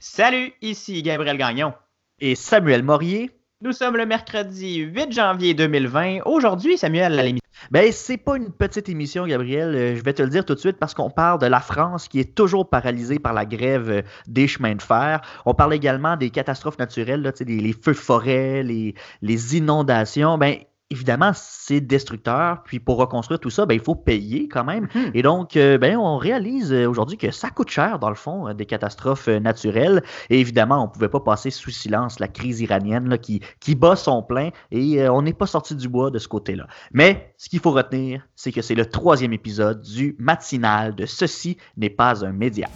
Salut, ici Gabriel Gagnon. Et Samuel Morier. Nous sommes le mercredi 8 janvier 2020. Aujourd'hui, Samuel, à l'émission. Ben, c'est pas une petite émission, Gabriel. Euh, je vais te le dire tout de suite parce qu'on parle de la France qui est toujours paralysée par la grève euh, des chemins de fer. On parle également des catastrophes naturelles, là, les, les feux de forêt, les, les inondations. Ben, évidemment, c'est destructeur. Puis pour reconstruire tout ça, ben, il faut payer quand même. Mhm. Et donc, euh, ben, on réalise euh, aujourd'hui que ça coûte cher, dans le fond, euh, des catastrophes naturelles. Et évidemment, on ne pouvait pas passer sous silence la crise iranienne là, qui, qui bat son plein. Et on n'est pas sorti du bois de ce côté-là. Mais ce qu'il faut retenir, c'est que c'est le troisième épisode du matinal de Ceci n'est pas un média.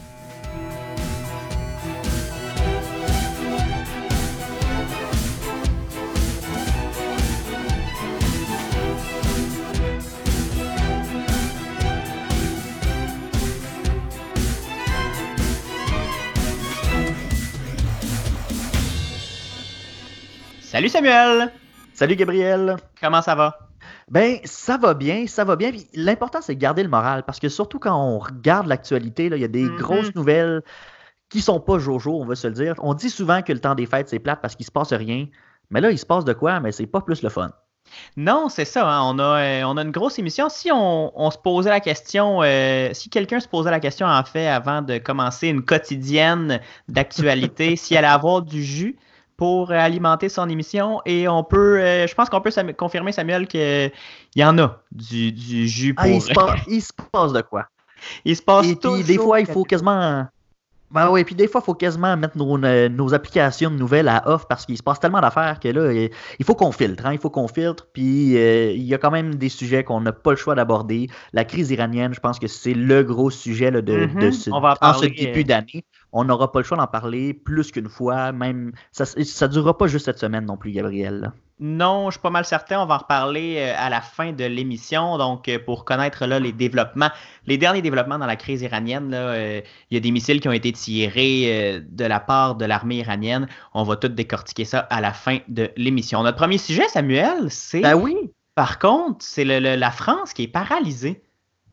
Salut Samuel! Salut Gabriel! Comment ça va? Ben, ça va bien, ça va bien. L'important, c'est de garder le moral parce que surtout quand on regarde l'actualité, il y a des mm-hmm. grosses nouvelles qui sont pas jojo, on va se le dire. On dit souvent que le temps des fêtes, c'est plate parce qu'il se passe rien. Mais là, il se passe de quoi? Mais c'est pas plus le fun. Non, c'est ça. Hein. On, a, euh, on a une grosse émission. Si on, se posait la question, euh, si quelqu'un se posait la question, en fait, avant de commencer une quotidienne d'actualité, s'il allait avoir du jus, pour alimenter son émission. Et on peut, euh, je pense qu'on peut confirmer, Samuel, qu'il y en a du, jus ah, pour. il, se passe, de quoi? Il se passe tout. Des fois, il faut quasiment ben oui, puis des fois, il faut quasiment mettre nos, euh, nos, applications nouvelles à off parce qu'il se passe tellement d'affaires que là, il faut qu'on filtre. Hein, il faut qu'on filtre. Puis euh, il y a quand même des sujets qu'on n'a pas le choix d'aborder. La crise iranienne, je pense que c'est le gros sujet de, de, mm-hmm. ce, en ce début euh, d'année. On n'aura pas le choix d'en parler plus qu'une fois. Même ça ne durera pas juste cette semaine non plus, Gabriel. Non, je suis pas mal certain. On va en reparler euh, à la fin de l'émission. Donc, euh, pour connaître là, les développements, les derniers développements dans la crise iranienne, euh, il y a des missiles qui ont été tirés de la part de l'armée iranienne. On va tout décortiquer ça à la fin de l'émission. Notre premier sujet, Samuel, c'est. Ben oui. Par contre, c'est la France qui est paralysée.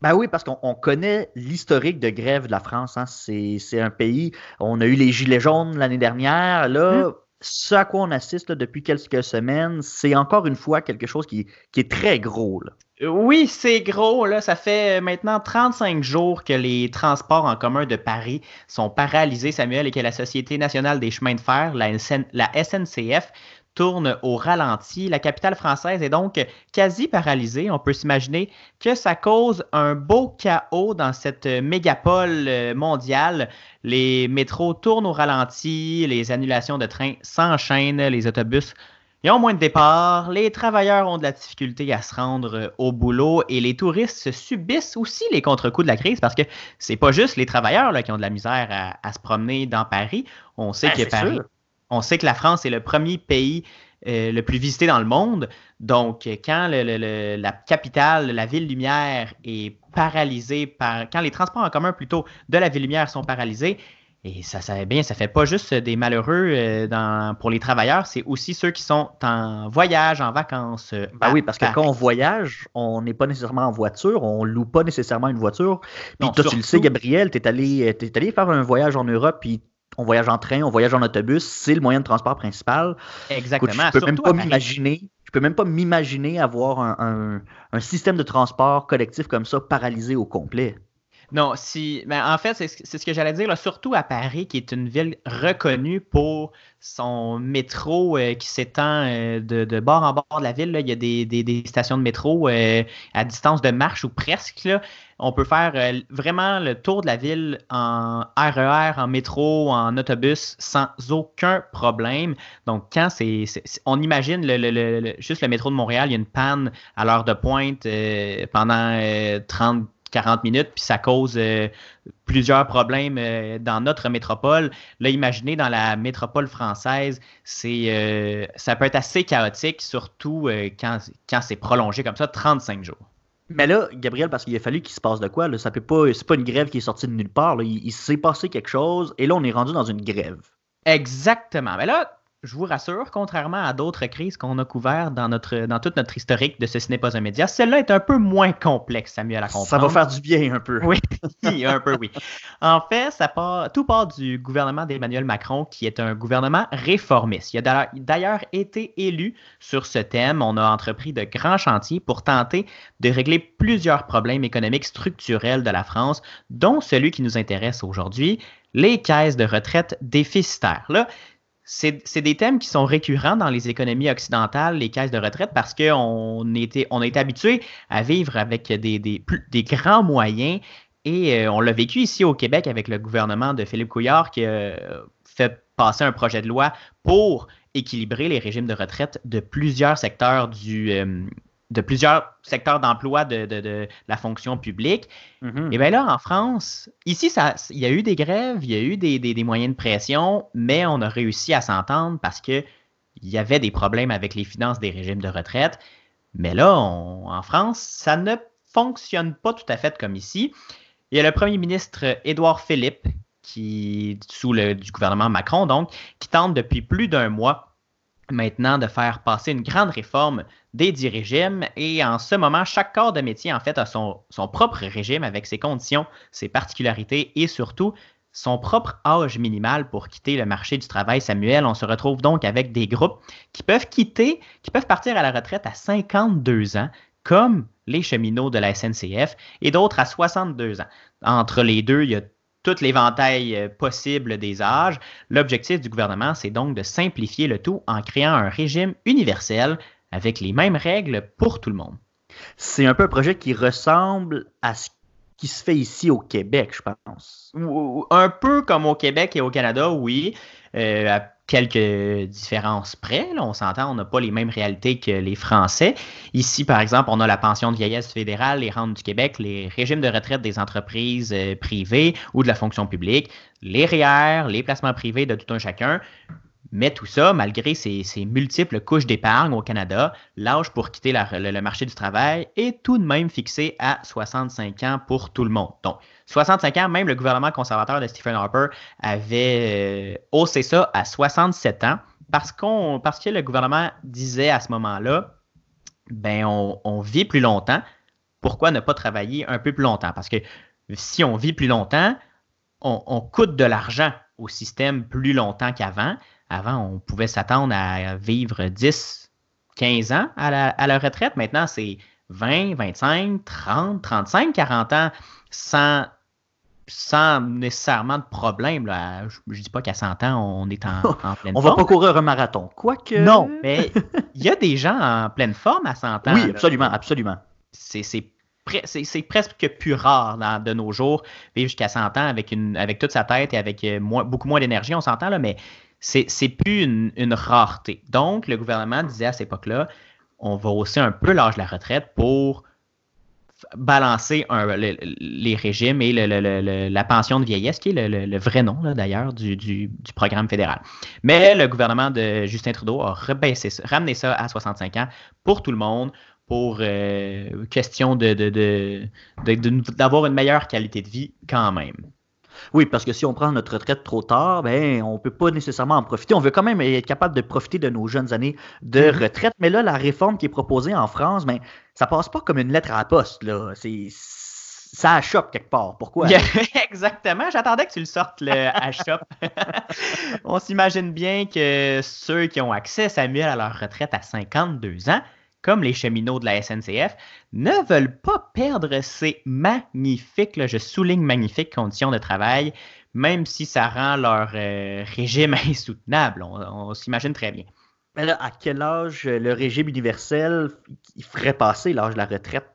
Ben oui, parce qu'on connaît l'historique de grève de la France. Hein. C'est un pays. On a eu les Gilets jaunes l'année dernière. Là, hum ce à quoi on assiste depuis quelques semaines, c'est encore une fois quelque chose qui, est très gros. Oui, c'est gros. Ça fait maintenant 35 jours que les transports en commun de Paris sont paralysés, Samuel, et que la Société nationale des chemins de fer, la SNCF, tourne au ralenti. La capitale française est donc quasi paralysée. On peut s'imaginer que ça cause un beau chaos dans cette mégapole euh, mondiale. Les métros tournent au ralenti, les annulations de trains s'enchaînent, les autobus ils ont moins de départs, les travailleurs ont de la difficulté à se rendre euh, au boulot et les touristes subissent aussi les contre-coups de la crise parce que c'est pas juste les travailleurs là, qui ont de la misère à, se promener dans Paris. On sait ben, que Paris, on sait que la France est le premier pays euh, le plus visité dans le monde. Donc, quand la capitale, la ville lumière est paralysée par, quand les transports en commun plutôt de la ville lumière sont paralysés, et ça, ça bien, ça fait pas juste des malheureux euh, pour les travailleurs, c'est aussi ceux qui sont en voyage, en vacances. Euh, ben oui, parce que quand on voyage, on n'est pas nécessairement en voiture, on loue pas nécessairement une voiture. Puis toi, tu le sais, Gabriel, tu es allé, es allé faire un voyage en Europe, puis on voyage en train, on voyage en autobus, c'est le moyen de transport principal. Exactement. je peux même pas m'imaginer. Je peux même pas m'imaginer avoir un, système de transport collectif comme ça paralysé au complet. Non, si. Mais en fait, c'est ce que j'allais dire, surtout à Paris, qui est une ville reconnue pour son métro euh, qui s'étend euh, de, bord en bord de la ville. Il y a des, stations de métro euh, à distance de marche ou presque. On peut faire vraiment le tour de la ville en RER, e en métro, en autobus sans aucun problème. Donc, quand c'est. On imagine juste le métro de Montréal, il y a une panne à l'heure de pointe pendant 30 40 minutes, puis ça cause euh, plusieurs problèmes euh, dans notre métropole. Là, imaginez dans la métropole française, euh, ça peut être assez chaotique, surtout quand, quand c'est prolongé comme ça, 35 jours. Mais là, Gabriel, parce qu'il a fallu qu'il se passe de quoi, là, ça peut pas, c'est pas une grève qui est sortie de nulle part. Il, il s'est passé quelque chose, et là, on est rendu dans une grève. Exactement. Mais là, je vous rassure, contrairement à d'autres crises qu'on a couvertes dans, notre, dans toute notre historique de ce n'est pas un média, celle-là est un peu moins complexe, Samuel, à comprendre. Ça va faire du bien un peu. Oui, un peu, oui. En fait, ça part, tout part du gouvernement d'Emmanuel Macron, qui est un gouvernement réformiste. Il a d'ailleurs été élu sur ce thème. On a entrepris de grands chantiers pour tenter de régler plusieurs problèmes économiques structurels de la France, dont celui qui nous intéresse aujourd'hui, les caisses de retraite déficitaires. Là, c'est des thèmes qui sont récurrents dans les économies occidentales, les caisses de retraite, parce qu'on était, on est habitué à vivre avec des, des, grands moyens. Et euh, on l'a vécu ici au Québec avec le gouvernement de Philippe Couillard qui a fait passer un projet de loi pour équilibrer les régimes de retraite de plusieurs secteurs du, euh, de plusieurs secteurs d'emploi de, la fonction publique. Mm-hmm. Et bien là, en France, ici, ça, il y a eu des grèves, il y a eu des, moyens de pression, mais on a réussi à s'entendre parce qu'il y avait des problèmes avec les finances des régimes de retraite. Mais là, en France, ça ne fonctionne pas tout à fait comme ici. Il y a le premier ministre Édouard Philippe, qui, sous le du gouvernement Macron, donc, qui tente depuis plus d'un mois maintenant de faire passer une grande réforme des dix régimes. Et en ce moment, chaque corps de métier, en fait, a son, propre régime avec ses conditions, ses particularités et surtout son propre âge minimal pour quitter le marché du travail. Samuel, on se retrouve donc avec des groupes qui peuvent quitter, qui peuvent partir à la retraite à 52 ans, comme les cheminots de la SNCF, et d'autres à 62 ans. Entre les deux, il y a tout l'éventail euh, possible des âges. L'objectif du gouvernement, c'est donc de simplifier le tout en créant un régime universel avec les mêmes règles pour tout le monde. C'est un peu un projet qui ressemble à ce qui se fait ici au Québec, je pense. Un peu comme au Québec et au Canada, oui. Euh, quelques différences près. on s'entend, on n'a pas les mêmes réalités que les Français. Ici, par exemple, on a la pension de vieillesse fédérale, les rentes du Québec, les régimes de retraite des entreprises euh, privées ou de la fonction publique, les REER, les placements privés de tout un chacun. Mais tout ça, malgré ces, multiples couches d'épargne au Canada, l'âge pour quitter le, marché du travail est tout de même fixé à 65 ans pour tout le monde. Donc, 65 ans, même le gouvernement conservateur de Stephen Harper avait euh, haussé ça à 67 ans parce, parce que le gouvernement disait à ce moment-là, ben on, vit plus longtemps, pourquoi ne pas travailler un peu plus longtemps? Parce que si on vit plus longtemps, on coûte de l'argent au système plus longtemps qu'avant. Avant, on pouvait s'attendre à vivre 10, 15 ans à la, retraite. Maintenant, c'est 20, 25, 30, 35, 40 ans sans, sans nécessairement de problème. Je ne dis pas qu'à 100 ans, on est en, en pleine on forme. On va pas courir un marathon. Quoique. Non, mais il y a des gens en pleine forme à 100 ans. Oui, absolument, absolument. C'est presque plus rare de nos jours, vivre jusqu'à 100 ans avec, une, avec toute sa tête et avec euh, beaucoup moins d'énergie, on s'entend, là, mais c'est plus une, rareté. Donc, le gouvernement disait à cette époque-là, on va hausser un peu l'âge de la retraite pour balancer les régimes et la pension de vieillesse, qui est le, vrai nom d'ailleurs du, programme fédéral. Mais le gouvernement de Justin Trudeau a ramené ça à 65 ans pour tout le monde, pour euh, question d'avoir une meilleure qualité de vie quand même. Oui, parce que si on prend notre retraite trop tard, ben, on ne peut pas nécessairement en profiter. On veut quand même être capable de profiter de nos jeunes années de mm-hmm. retraite. Mais là, la réforme qui est proposée en France, ben, ça passe pas comme une lettre à la poste. Là. C'est, ça achoppe quelque part. Pourquoi? Exactement. J'attendais que tu le sortes, le achoppe. on s'imagine bien que ceux qui ont accès, Samuel, à leur retraite à 52 ans, comme les cheminots de la SNCF, ne veulent pas perdre ces magnifiques, je souligne magnifiques conditions de travail, même si ça rend leur euh, régime insoutenable. On, s'imagine très bien. Mais là, à quel âge le régime universel il ferait passer l'âge de la retraite?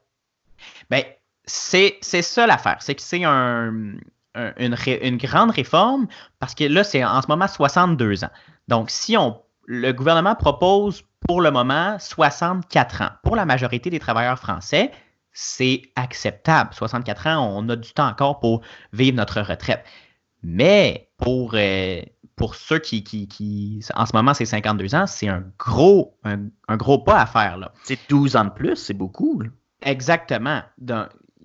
Bien, c'est ça l'affaire. C'est que c'est une, une, grande réforme parce que là, c'est en ce moment 62 ans. Donc, si on, le gouvernement propose pour le moment 64 ans. Pour la majorité des travailleurs français, c'est acceptable. 64 ans, on a du temps encore pour vivre notre retraite. Mais pour, euh, pour ceux qui, qui, en ce moment, c'est 52 ans, c'est un gros, un, gros pas à faire. Là. C'est 12 ans de plus, c'est beaucoup. Exactement.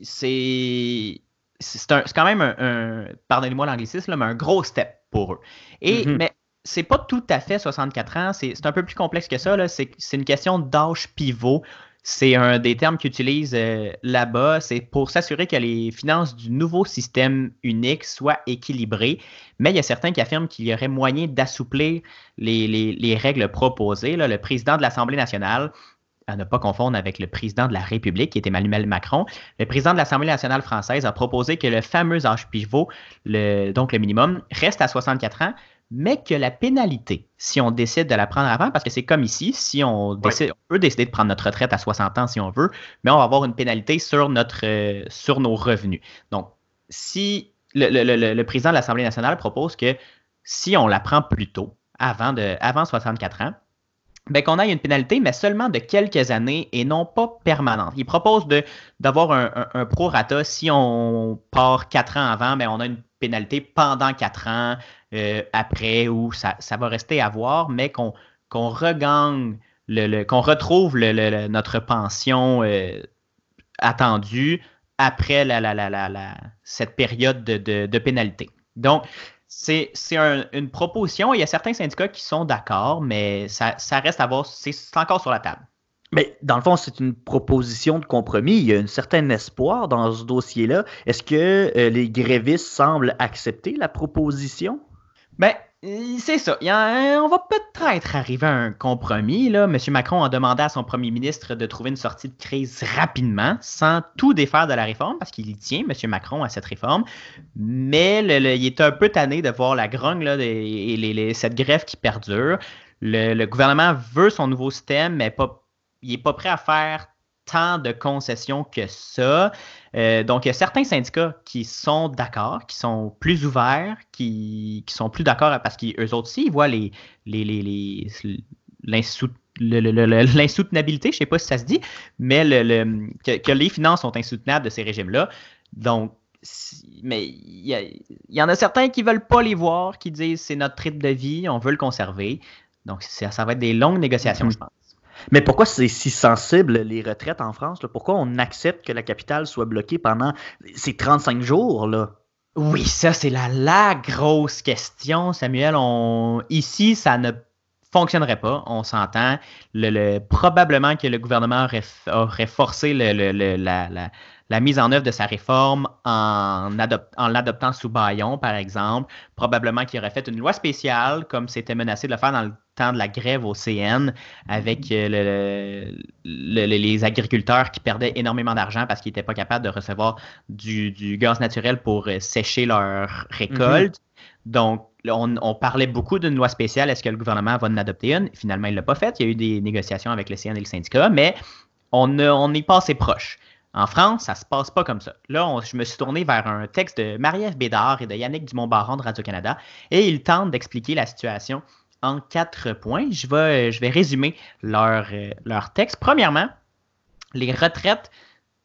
C'est c'est quand même un, pardonnez-moi l'anglicisme, mais un gros step pour eux. Et, mm-hmm. Mais c'est pas tout à fait 64 ans, c'est un peu plus complexe que ça. C'est une question d'âge pivot. C'est un des termes qu'ils utilisent euh, là-bas. C'est pour s'assurer que les finances du nouveau système unique soient équilibrées. Mais il y a certains qui affirment qu'il y aurait moyen d'assouplir les, règles proposées. le président de l'Assemblée nationale, à ne pas confondre avec le président de la République, qui est Emmanuel Macron, le président de l'Assemblée nationale française a proposé que le fameux âge pivot, donc le minimum, reste à 64 ans, mais que la pénalité, si on décide de la prendre avant, parce que c'est comme ici, si on décide, on peut décider de prendre notre retraite à 60 ans si on veut, mais on va avoir une pénalité sur, notre, euh, sur nos revenus. Donc, si le, président de l'Assemblée nationale propose que si on la prend plus tôt, avant, de, avant 64 ans, ben, qu'on ait une pénalité, mais seulement de quelques années et non pas permanente. Il propose d'avoir un, un, prorata. Si on part quatre ans avant, ben, on a une pénalité pendant quatre ans euh, après ou ça, va rester à voir, mais qu'on regagne, le, qu'on retrouve notre pension euh, attendue après la, la, cette période de, pénalité. Donc, c'est une proposition. Il y a certains syndicats qui sont d'accord, mais ça, ça reste à voir. C'est encore sur la table. Mais dans le fond, c'est une proposition de compromis. Il y a un certain espoir dans ce dossier-là. Est-ce que euh, les grévistes semblent accepter la proposition? Ben, c'est ça. on va peut-être arriver à un compromis. Là. M. Macron a demandé à son premier ministre de trouver une sortie de crise rapidement, sans tout défaire de la réforme, parce qu'il y tient, M. Macron, à cette réforme. Mais il est un peu tanné de voir la grogne là, et cette grève qui perdure. Le, le, gouvernement veut son nouveau système, mais pas il n'est pas prêt à faire tant de concessions que ça. Euh, donc, il y a certains syndicats qui sont d'accord, qui sont plus ouverts, qui, sont plus d'accord parce qu'eux autres aussi, ils voient les, les, les, l'insoutenabilité, je ne sais pas si ça se dit, mais le, que, les finances sont insoutenables de ces régimes-là. Donc, mais il y, en a certains qui ne veulent pas les voir, qui disent c'est notre rythme de vie, on veut le conserver. Donc, ça, ça va être des longues négociations, mm-hmm. je pense. Mais pourquoi c'est si sensible, les retraites en France? Pourquoi on accepte que la capitale soit bloquée pendant ces 35 jours? Là? Oui, ça, c'est la, la grosse question, Samuel. Ici, ça ne fonctionnerait pas, on s'entend. Le, probablement que le gouvernement aurait, forcé le, la mise en œuvre de sa réforme en, en l'adoptant sous baillon, par exemple. Probablement qu'il aurait fait une loi spéciale, comme c'était menacé de le faire dans le temps de la grève au CN, avec euh, les agriculteurs qui perdaient énormément d'argent parce qu'ils n'étaient pas capables de recevoir du, gaz naturel pour euh, sécher leur récolte. Mm-hmm. Donc, on, parlait beaucoup d'une loi spéciale. Est-ce que le gouvernement va en adopter une? Finalement, il ne l'a pas fait. Il y a eu des négociations avec le CN et le syndicat, mais on, on est passé proche. En France, ça se passe pas comme ça. Là, je me suis tourné vers un texte de Marie-Ève Bédard et de Yannick Dumont-Baron de Radio-Canada et ils tentent d'expliquer la situation en quatre points. Je vais, résumer euh, leur texte. Premièrement, les retraites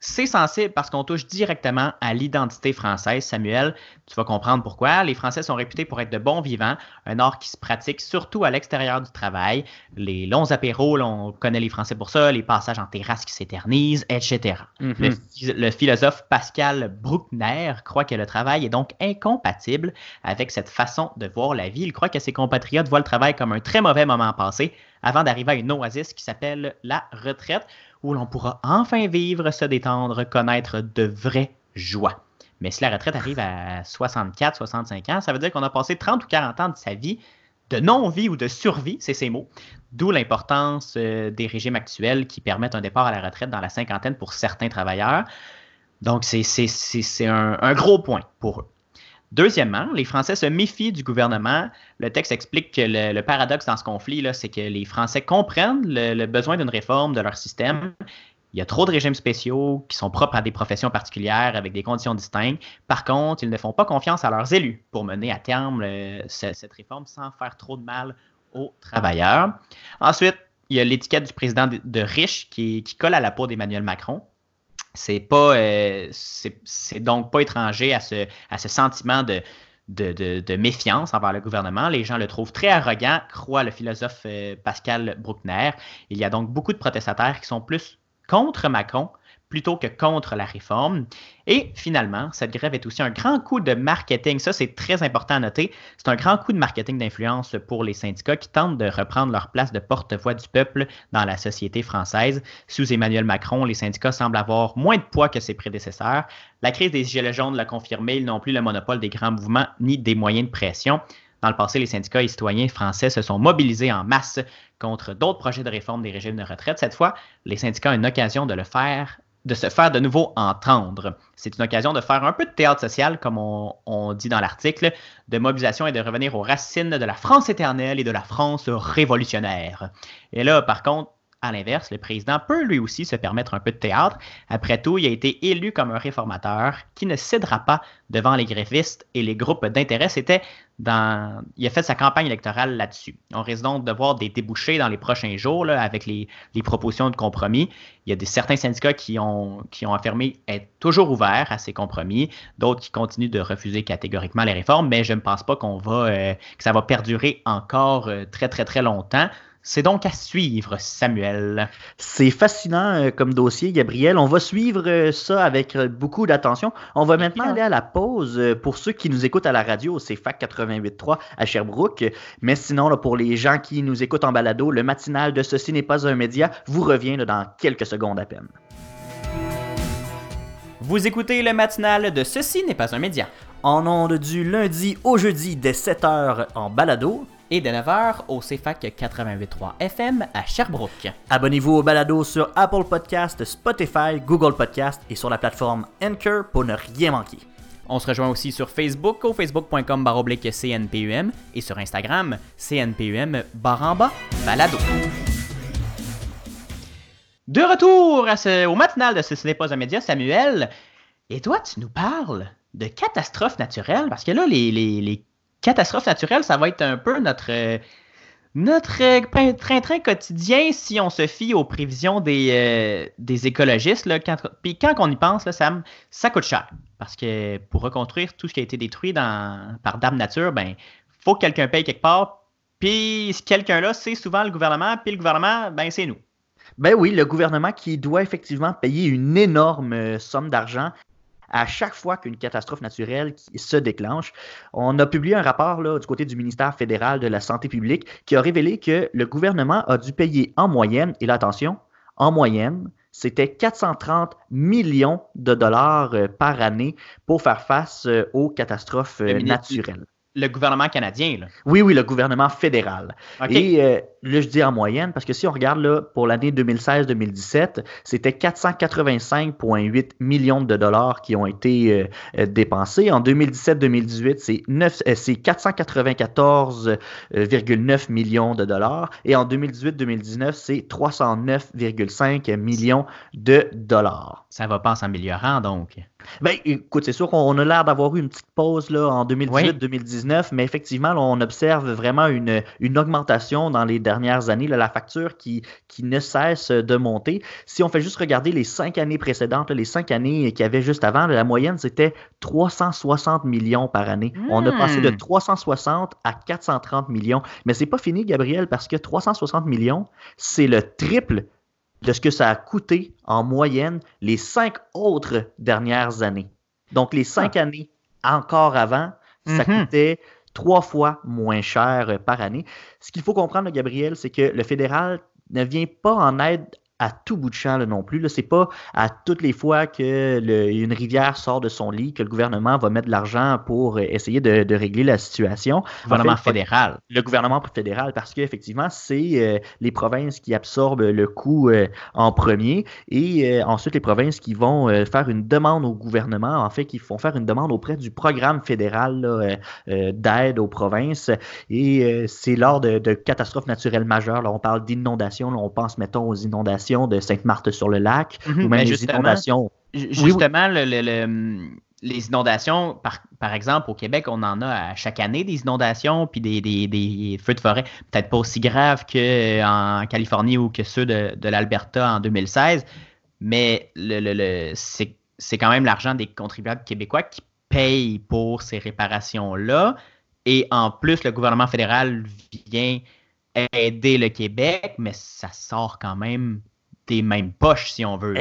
c'est sensible parce qu'on touche directement à l'identité française. Samuel, tu vas comprendre pourquoi. Les Français sont réputés pour être de bons vivants, un art qui se pratique surtout à l'extérieur du travail. Les longs apéros, on connaît les Français pour ça, les passages en terrasse qui s'éternisent, etc. Mm-hmm. le, philosophe Pascal Bruckner croit que le travail est donc incompatible avec cette façon de voir la vie. Il croit que ses compatriotes voient le travail comme un très mauvais moment passé avant d'arriver à une oasis qui s'appelle la retraite où l'on pourra enfin vivre, se détendre, connaître de vraies joies. Mais si la retraite arrive à 64, 65 ans, ça veut dire qu'on a passé 30 ou 40 ans de sa vie de non-vie ou de survie, c'est ces mots. D'où l'importance euh, des régimes actuels qui permettent un départ à la retraite dans la cinquantaine pour certains travailleurs. Donc, c'est un, un, gros point pour eux. Deuxièmement, les Français se méfient du gouvernement. Le texte explique que le, paradoxe dans ce conflit, c'est que les Français comprennent le, besoin d'une réforme de leur système. Il y a trop de régimes spéciaux qui sont propres à des professions particulières avec des conditions distinctes. Par contre, ils ne font pas confiance à leurs élus pour mener à terme cette réforme sans faire trop de mal aux travailleurs. Ensuite, il y a l'étiquette du président de, riche qui, qui colle à la peau d'Emmanuel Macron c'est pas euh, c'est donc pas étranger à ce, sentiment de, de, méfiance envers le gouvernement. Les gens le trouvent très arrogant, croit le philosophe euh, Pascal Bruckner. Il y a donc beaucoup de protestataires qui sont plus contre Macron plutôt que contre la réforme. Et finalement, cette grève est aussi un grand coup de marketing. Ça, c'est très important à noter. C'est un grand coup de marketing d'influence pour les syndicats qui tentent de reprendre leur place de porte-voix du peuple dans la société française. Sous Emmanuel Macron, les syndicats semblent avoir moins de poids que ses prédécesseurs. La crise des Gilets jaunes l'a confirmé, ils n'ont plus le monopole des grands mouvements ni des moyens de pression. Dans le passé, les syndicats et citoyens français se sont mobilisés en masse contre d'autres projets de réforme des régimes de retraite. Cette fois, les syndicats ont une occasion de le faire de se faire de nouveau entendre. C'est une occasion de faire un peu de théâtre social, comme on, dit dans l'article, de mobilisation et de revenir aux racines de la France éternelle et de la France révolutionnaire. Et là, par contre, à l'inverse, le président peut lui aussi se permettre un peu de théâtre. Après tout, il a été élu comme un réformateur qui ne cédera pas devant les grévistes et les groupes d'intérêt. C'était. Il a fait sa campagne électorale là-dessus. On risque donc de voir des débouchés dans les prochains jours avec les, propositions de compromis. Il y a des, certains syndicats qui ont, qui ont affirmé être toujours ouverts à ces compromis, d'autres qui continuent de refuser catégoriquement les réformes, mais je ne pense pas qu'on va, euh, que ça va perdurer encore euh, très, très, très longtemps. C'est donc à suivre, Samuel. C'est fascinant euh, comme dossier, Gabriel. On va suivre euh, ça avec euh, beaucoup d'attention. On va maintenant aller à la pause pour ceux qui nous écoutent à la radio, c'est FAC 88.3 à Sherbrooke. Mais sinon, pour les gens qui nous écoutent en balado, le matinal de Ceci n'est pas un média vous revient dans quelques secondes à peine. Vous écoutez le matinal de Ceci n'est pas un média. En ondes du lundi au jeudi dès 7h en balado et de 9h au CFAC 88.3 FM à Sherbrooke. Abonnez-vous au balado sur Apple Podcast, Spotify, Google Podcast et sur la plateforme Anchor pour ne rien manquer. On se rejoint aussi sur Facebook au facebook.com baroblique CNPUM et sur Instagram CNPUM baramba balado. De retour au matinal de Ce n'est pas un média, Samuel. Et toi, tu nous parles de catastrophes naturelles parce que là, les, les catastrophe naturelle, ça va être un peu notre, euh, notre euh, train-train quotidien si on se fie aux prévisions des, euh, des écologistes. Là, quand, puis quand on y pense, là, ça, coûte cher. Parce que pour reconstruire tout ce qui a été détruit par Dame Nature, ben faut que quelqu'un paye quelque part. Puis ce quelqu'un-là, c'est souvent le gouvernement. Puis le gouvernement, ben c'est nous. Ben oui, le gouvernement qui doit effectivement payer une énorme somme d'argent à chaque fois qu'une catastrophe naturelle se déclenche. On a publié un rapport là, du côté du ministère fédéral de la Santé publique qui a révélé que le gouvernement a dû payer en moyenne, et là attention, en moyenne, c'était 430 millions de dollars euh, par année pour faire face euh, aux catastrophes euh, naturelles le gouvernement canadien. Là. Oui, oui, le gouvernement fédéral. Et euh, là, je dis en moyenne, parce que si on regarde là, pour l'année 2016-2017, c'était 485,8 millions de dollars qui ont été euh, euh, dépensés. En 2017-2018, c'est, c'est 494,9 millions de dollars. Et en 2018-2019, c'est 309,5 millions de dollars. Ça va pas en s'améliorant, donc. Ben, écoute, c'est sûr qu'on a l'air d'avoir eu une petite pause là, en 2018-2019, mais effectivement, on observe vraiment une, une, augmentation dans les dernières années, la facture qui, qui ne cesse de monter. Si on fait juste regarder les cinq années précédentes, les cinq années qu'il y avait juste avant, la moyenne, c'était 360 millions par année. On a passé de 360 hmm. à 430 millions. Mais c'est pas fini, Gabriel, parce que 360 millions, c'est le triple de ce que ça a coûté en moyenne les cinq autres dernières années. Donc, les cinq ah. années encore avant, ça mm-hmm. coûtait trois fois moins cher par année. Ce qu'il faut comprendre, Gabriel, c'est que le fédéral ne vient pas en aide à tout bout de champ non plus. Ce n'est pas à toutes les fois qu'une rivière sort de son lit que le gouvernement va mettre de l'argent pour essayer de, régler la situation. Le gouvernement fédéral. Le gouvernement fédéral, parce qu'effectivement, c'est euh, les provinces qui absorbent le coût euh, en premier et euh, ensuite les provinces qui vont faire une demande au gouvernement, en fait, qui font faire une demande auprès du programme fédéral d'aide aux provinces. Et c'est lors de, catastrophes naturelles majeures. Là, on parle d'inondations, on pense, mettons, aux inondations de Sainte-Marthe-sur-le-Lac, mhm. ou même les inondations. Justement, les inondations, par, exemple, au Québec, on en a à chaque année des inondations, puis des, feux de forêt, peut-être pas aussi graves qu'en Californie ou que ceux de, l'Alberta en 2016, mais c'est quand même l'argent des contribuables québécois qui payent pour ces réparations-là. Et en plus, le gouvernement fédéral vient aider le Québec, mais ça sort quand même des mêmes poches, si on veut.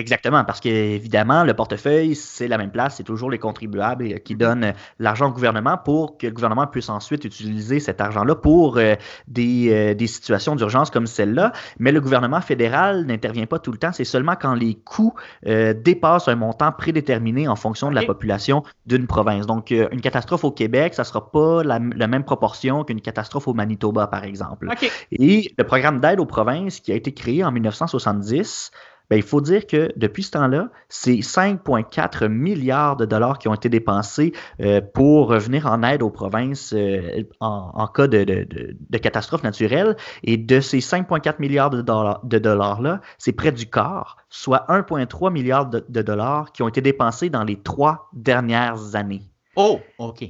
Exactement, parce qu'évidemment, le portefeuille, c'est la même place, c'est toujours les contribuables qui donnent l'argent au gouvernement pour que le gouvernement puisse ensuite utiliser cet argent-là pour euh, des, euh, des, situations d'urgence comme celle-là. Mais le gouvernement fédéral n'intervient pas tout le temps, c'est seulement quand les coûts euh, dépassent un montant prédéterminé en fonction de la population d'une province. Donc, une catastrophe au Québec, ça ne sera pas la, même proportion qu'une catastrophe au Manitoba, par exemple. Et le programme d'aide aux provinces qui a été créé en 1970, ben, il faut dire que depuis ce temps-là, c'est 5,4 milliards de dollars qui ont été dépensés euh, pour revenir en aide aux provinces euh, en, cas de, de, catastrophe naturelle. Et de ces 5,4 milliards de dollars-là, c'est près du quart, soit 1,3 milliard de, dollars qui ont été dépensés dans les trois dernières années. Oh, OK.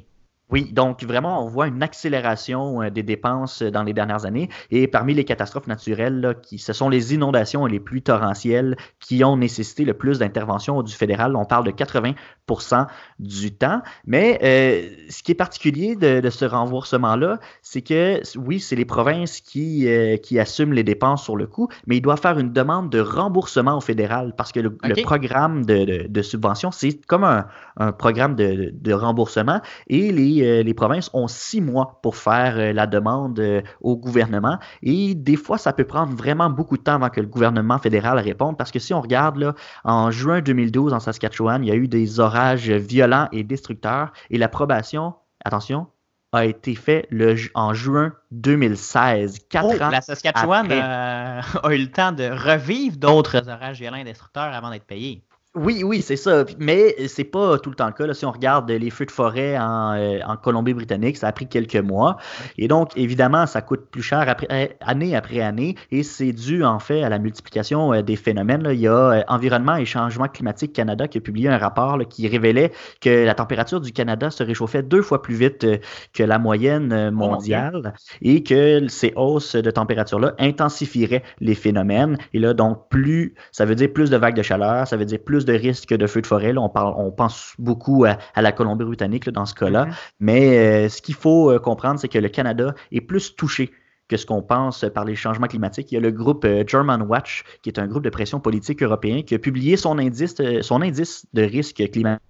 Oui, donc vraiment, on voit une accélération euh, des dépenses euh, dans les dernières années. Et parmi les catastrophes naturelles, qui, ce sont les inondations et les pluies torrentielles qui ont nécessité le plus d'intervention du fédéral. On parle de 80% du temps. Mais euh, ce qui est particulier de, ce remboursement-là, c'est que oui, c'est les provinces qui, qui assument les dépenses sur le coup, mais ils doivent faire une demande de remboursement au fédéral parce que le, programme de, de, subvention, c'est comme un, un programme de, remboursement et les euh, les, provinces ont six mois pour faire euh, la demande euh, au gouvernement. Et des fois, ça peut prendre vraiment beaucoup de temps avant que le gouvernement fédéral réponde. Parce que si on regarde, là, en juin 2012, en Saskatchewan, il y a eu des orages violents et destructeurs. Et l'approbation, attention, a été fait le, en juin 2016. Quatre oh, ans la Saskatchewan a eu le temps de revivre d'autres orages violents et destructeurs avant d'être payés. Oui, oui, c'est ça. Mais c'est pas tout le temps le cas. Si on regarde les feux de forêt euh, en, Colombie-Britannique, ça a pris quelques mois. Et donc, évidemment, ça coûte plus cher après, année après année. Et c'est dû, en fait, à la multiplication euh, des phénomènes. Il y a euh, Environnement et Changement climatique Canada qui a publié un rapport qui révélait que la température du Canada se réchauffait deux fois plus vite que la moyenne mondiale et que ces hausses de température-là intensifieraient les phénomènes. Et là, donc, plus, ça veut dire plus de vagues de chaleur, ça veut dire plus de risques de feux de forêt. On, parle, on pense beaucoup à, la Colombie-Britannique dans ce cas-là. Mm-hmm. Mais euh, ce qu'il faut euh, comprendre, c'est que le Canada est plus touché que ce qu'on pense par les changements climatiques. Il y a le groupe euh, German Watch, qui est un groupe de pression politique européen, qui a publié son indice, son indice de risque climatique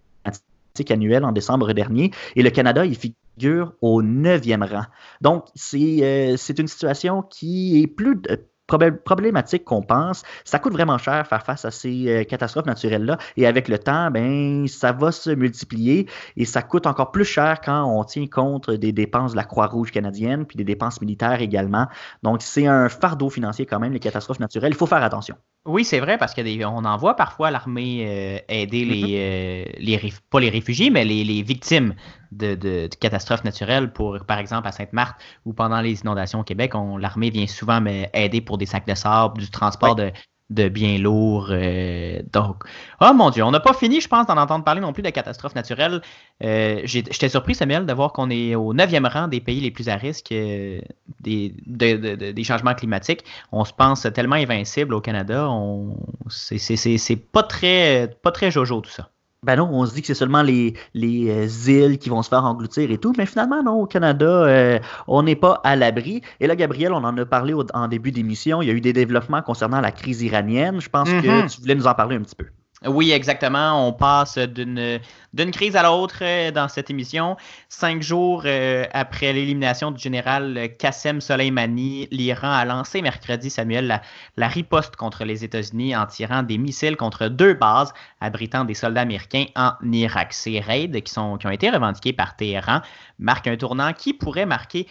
annuel en décembre dernier. Et le Canada, il figure au neuvième rang. Donc, c'est une situation qui est plus, problématique qu'on pense. Ça coûte vraiment cher faire face à ces euh, catastrophes naturelles-là. Et avec le temps, ben, ça va se multiplier et ça coûte encore plus cher quand on tient compte des dépenses de la Croix-Rouge canadienne puis des dépenses militaires également. Donc, c'est un fardeau financier quand même, les catastrophes naturelles. Il faut faire attention. Oui, c'est vrai, parce qu'on en voit parfois l'armée euh, aider les, mm-hmm. euh, les, pas les réfugiés, mais les, les victimes de, de, catastrophes naturelles, pour, par exemple, à Sainte-Marthe ou pendant les inondations au Québec, l'armée vient souvent mais, aider pour des sacs de sable, du transport de, de biens lourds. Euh, donc, oh mon Dieu, on n'a pas fini, je pense, d'en entendre parler non plus de catastrophes naturelles. Euh, J'étais surpris, Samuel, de voir qu'on est au neuvième rang des pays les plus à risque euh, des, des changements climatiques. On se pense tellement invincible au Canada. C'est pas très, pas très jojo tout ça. Ben non, on se dit que c'est seulement les, les euh, îles qui vont se faire engloutir et tout, mais finalement, non, au Canada, euh, on n'est pas à l'abri. Et là, Gabriel, on en a parlé en début d'émission, il y a eu des développements concernant la crise iranienne. Je pense que mm-hmm. tu voulais nous en parler un petit peu. Oui, exactement. On passe d'une crise à l'autre euh, dans cette émission. Cinq jours euh, après l'élimination du général Qassem Soleimani, l'Iran a lancé mercredi, Samuel, la, riposte contre les États-Unis en tirant des missiles contre deux bases abritant des soldats américains en Irak. Ces raids qui, qui ont été revendiqués par Téhéran marquent un tournant qui pourrait marquer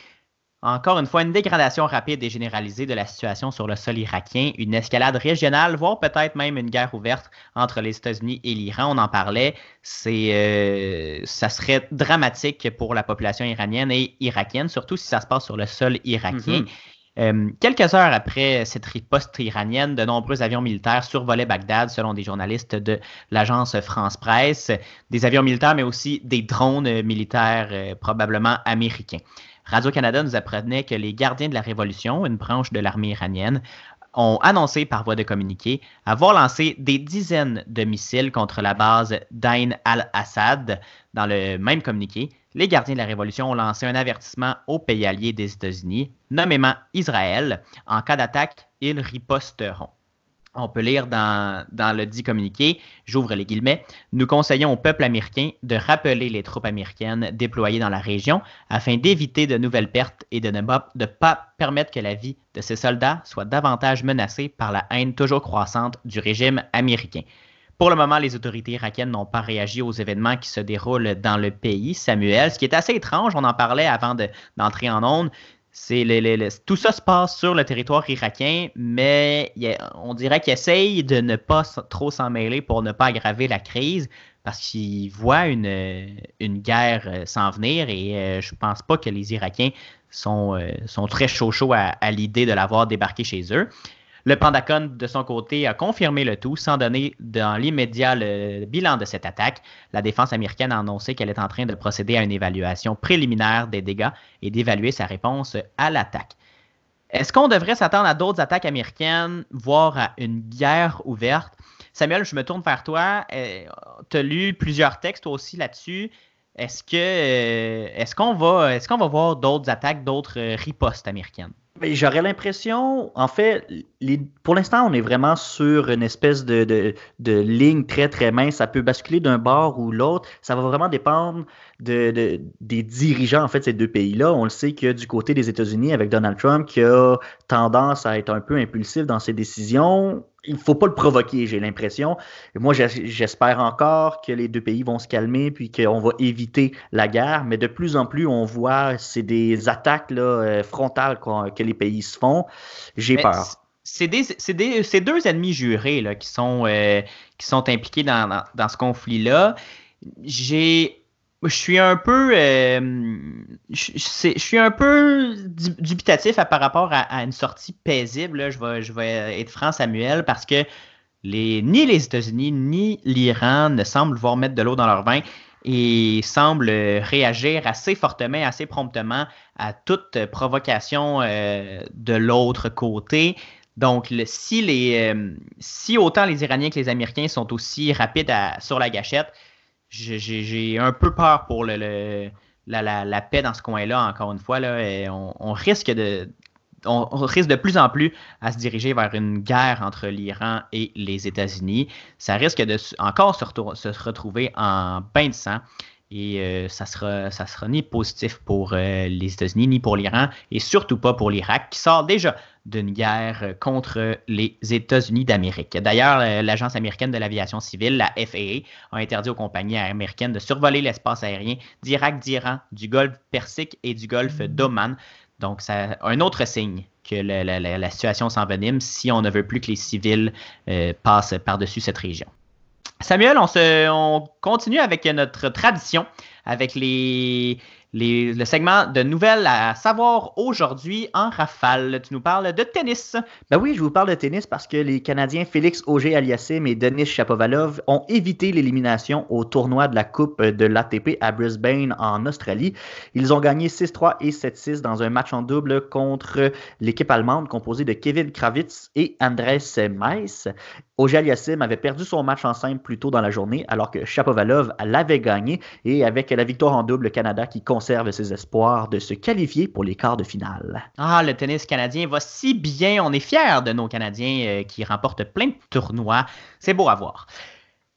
encore une fois, une dégradation rapide et généralisée de la situation sur le sol irakien, une escalade régionale, voire peut-être même une guerre ouverte entre les États-Unis et l'Iran. On en parlait. C'est, euh, ça serait dramatique pour la population iranienne et irakienne, surtout si ça se passe sur le sol irakien. Mm-hmm. Euh, quelques heures après cette riposte iranienne, de nombreux avions militaires survolaient Bagdad, selon des journalistes de l'agence France Presse. Des avions militaires, mais aussi des drones militaires, euh, probablement américains. Radio-Canada nous apprenait que les gardiens de la Révolution, une branche de l'armée iranienne, ont annoncé par voie de communiqué avoir lancé des dizaines de missiles contre la base d'Ain al-Assad. Dans le même communiqué, les gardiens de la Révolution ont lancé un avertissement aux pays alliés des États-Unis, nommément Israël. En cas d'attaque, ils riposteront. On peut lire dans, le dit communiqué, j'ouvre les guillemets, nous conseillons au peuple américain de rappeler les troupes américaines déployées dans la région afin d'éviter de nouvelles pertes et de ne pas permettre que la vie de ces soldats soit davantage menacée par la haine toujours croissante du régime américain. Pour le moment, les autorités irakiennes n'ont pas réagi aux événements qui se déroulent dans le pays, Samuel, ce qui est assez étrange, on en parlait avant d'entrer en ondes. Tout ça se passe sur le territoire irakien, mais on dirait qu'ils essayent de ne pas trop s'en mêler pour ne pas aggraver la crise parce qu'ils voient une, guerre euh, s'en venir et euh, je pense pas que les Irakiens sont, euh, très chauds à, à l'idée de l'avoir débarqué chez eux. Le Pandacon, de son côté, a confirmé le tout sans donner dans l'immédiat le bilan de cette attaque. La défense américaine a annoncé qu'elle est en train de procéder à une évaluation préliminaire des dégâts et d'évaluer sa réponse à l'attaque. Est-ce qu'on devrait s'attendre à d'autres attaques américaines, voire à une guerre ouverte? Samuel, je me tourne vers toi. Euh, tu as lu plusieurs textes aussi là-dessus. Est-ce que euh, est-ce qu'on va est-ce qu'on va voir d'autres attaques, d'autres euh, ripostes américaines? J'aurais l'impression, en fait, pour l'instant, on est vraiment sur une espèce de, de, ligne très très mince. Ça peut basculer d'un bord ou l'autre. Ça va vraiment dépendre de, des dirigeants, en fait, ces deux pays-là. On le sait que du côté des États-Unis, avec Donald Trump, qui a tendance à être un peu impulsif dans ses décisions, il ne faut pas le provoquer, j'ai l'impression. Moi, j'espère encore que les deux pays vont se calmer puis qu'on va éviter la guerre. Mais de plus en plus, on voit, c'est des attaques là, euh, frontales que les pays se font. J'ai peur. C'est deux ennemis jurés là, qui, sont, euh, qui sont impliqués dans, dans ce conflit-là. J'ai je suis un peu euh, je, suis un peu dubitatif par rapport à, une sortie paisible. Je, vais, être franc, Samuel, parce que ni les États-Unis ni l'Iran ne semblent voir mettre de l'eau dans leur vin et semblent réagir assez fortement, assez promptement à toute provocation euh, de l'autre côté. Donc, si, les, euh, si autant les Iraniens que les Américains sont aussi rapides sur la gâchette, j'ai un peu peur pour la, paix dans ce coin-là, encore une fois. On, risque de. On, risque de plus en plus à se diriger vers une guerre entre l'Iran et les États-Unis. Ça risque de encore se, se retrouver en bain de sang. Et euh, ça sera, ça sera ni positif pour euh, les États-Unis ni pour l'Iran et surtout pas pour l'Irak qui sort déjà d'une guerre contre les États-Unis d'Amérique. D'ailleurs, euh, l'Agence américaine de l'aviation civile, la FAA, a interdit aux compagnies américaines de survoler l'espace aérien d'Irak, d'Iran, du Golfe Persique et du Golfe d'Oman. Donc, c'est un autre signe que la, situation s'envenime si on ne veut plus que les civils passent par-dessus cette région. Samuel, on, se, on continue avec notre tradition, avec les, le segment de nouvelles à savoir aujourd'hui en rafale. Tu nous parles de tennis. Ben oui, je vous parle de tennis parce que les Canadiens Félix Auger-Aliassime et Denis Shapovalov ont évité l'élimination au tournoi de la Coupe de l'ATP à Brisbane en Australie. Ils ont gagné 6-3 et 7-6 dans un match en double contre l'équipe allemande composée de Kevin Kravitz et Andrés Meiss. Auger-Aliassime avait perdu son match en simple plus tôt dans la journée alors que Shapovalov l'avait gagné et avec la victoire en double, le Canada qui conserve ses espoirs de se qualifier pour les quarts de finale. Ah, le tennis canadien va si bien. On est fiers de nos Canadiens euh, qui remportent plein de tournois. C'est beau à voir.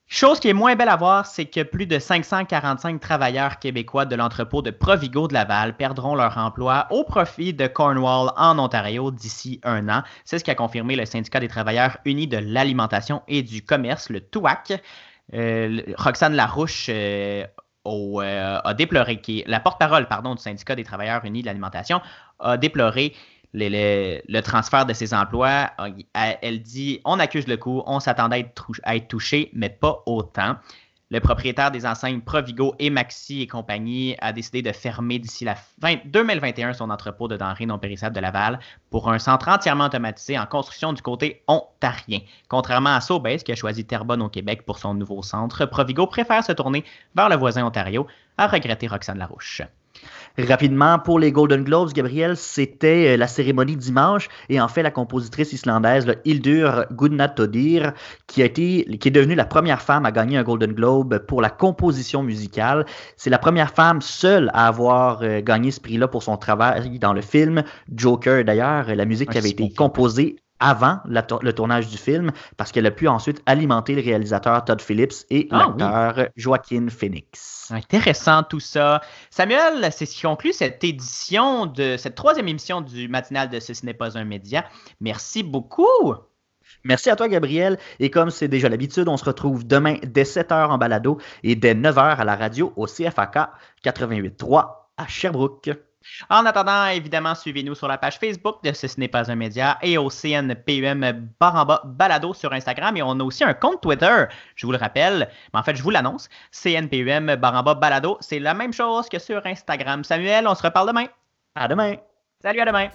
Chose qui est moins belle à voir, c'est que plus de 545 travailleurs québécois de l'entrepôt de Provigo de Laval perdront leur emploi au profit de Cornwall en Ontario d'ici un an. C'est ce qu'a confirmé le syndicat des travailleurs unis de l'alimentation et du commerce, le TUAC. Euh, Roxane Larouche euh, euh, a déploré, qui la porte-parole du syndicat des travailleurs unis de l'alimentation, a déploré le, transfert de ses emplois. Elle dit on accuse le coup, on s'attendait à être touché, mais pas autant. Le propriétaire des enseignes Provigo et Maxi et compagnie a décidé de fermer d'ici la fin 2021 son entrepôt de denrées non périssables de Laval pour un centre entièrement automatisé en construction du côté ontarien. Contrairement à Sobase qui a choisi Terrebonne au Québec pour son nouveau centre, Provigo préfère se tourner vers le voisin Ontario, a regretté Roxane Larouche. Rapidement, pour les Golden Globes, Gabriel, c'était euh, la cérémonie dimanche et en fait, la compositrice islandaise Hildur Gunnatodir, qui, a été, qui est devenue la première femme à gagner un Golden Globe pour la composition musicale. C'est la première femme seule à avoir euh, gagné ce prix-là pour son travail dans le film Joker. D'ailleurs, la musique qui avait été composée avant le tournage du film parce qu'elle a pu ensuite alimenter le réalisateur Todd Phillips et ah l'acteur Joaquin Phoenix. Intéressant tout ça. Samuel, c'est ce qui conclut cette édition de cette troisième émission du matinal de Ce n'est pas un média. Merci beaucoup. Merci à toi, Gabriel. Et comme c'est déjà l'habitude, on se retrouve demain dès 7h en balado et dès 9h à la radio au CFAK 88.3 à Sherbrooke. En attendant, évidemment, suivez-nous sur la page Facebook de Ce n'est pas un média et au CNPUM baramba balado sur Instagram. Et on a aussi un compte Twitter, je vous le rappelle, mais en fait, je vous l'annonce. CNPUM baramba balado, c'est la même chose que sur Instagram. Samuel, on se reparle demain. À demain. Salut, à demain.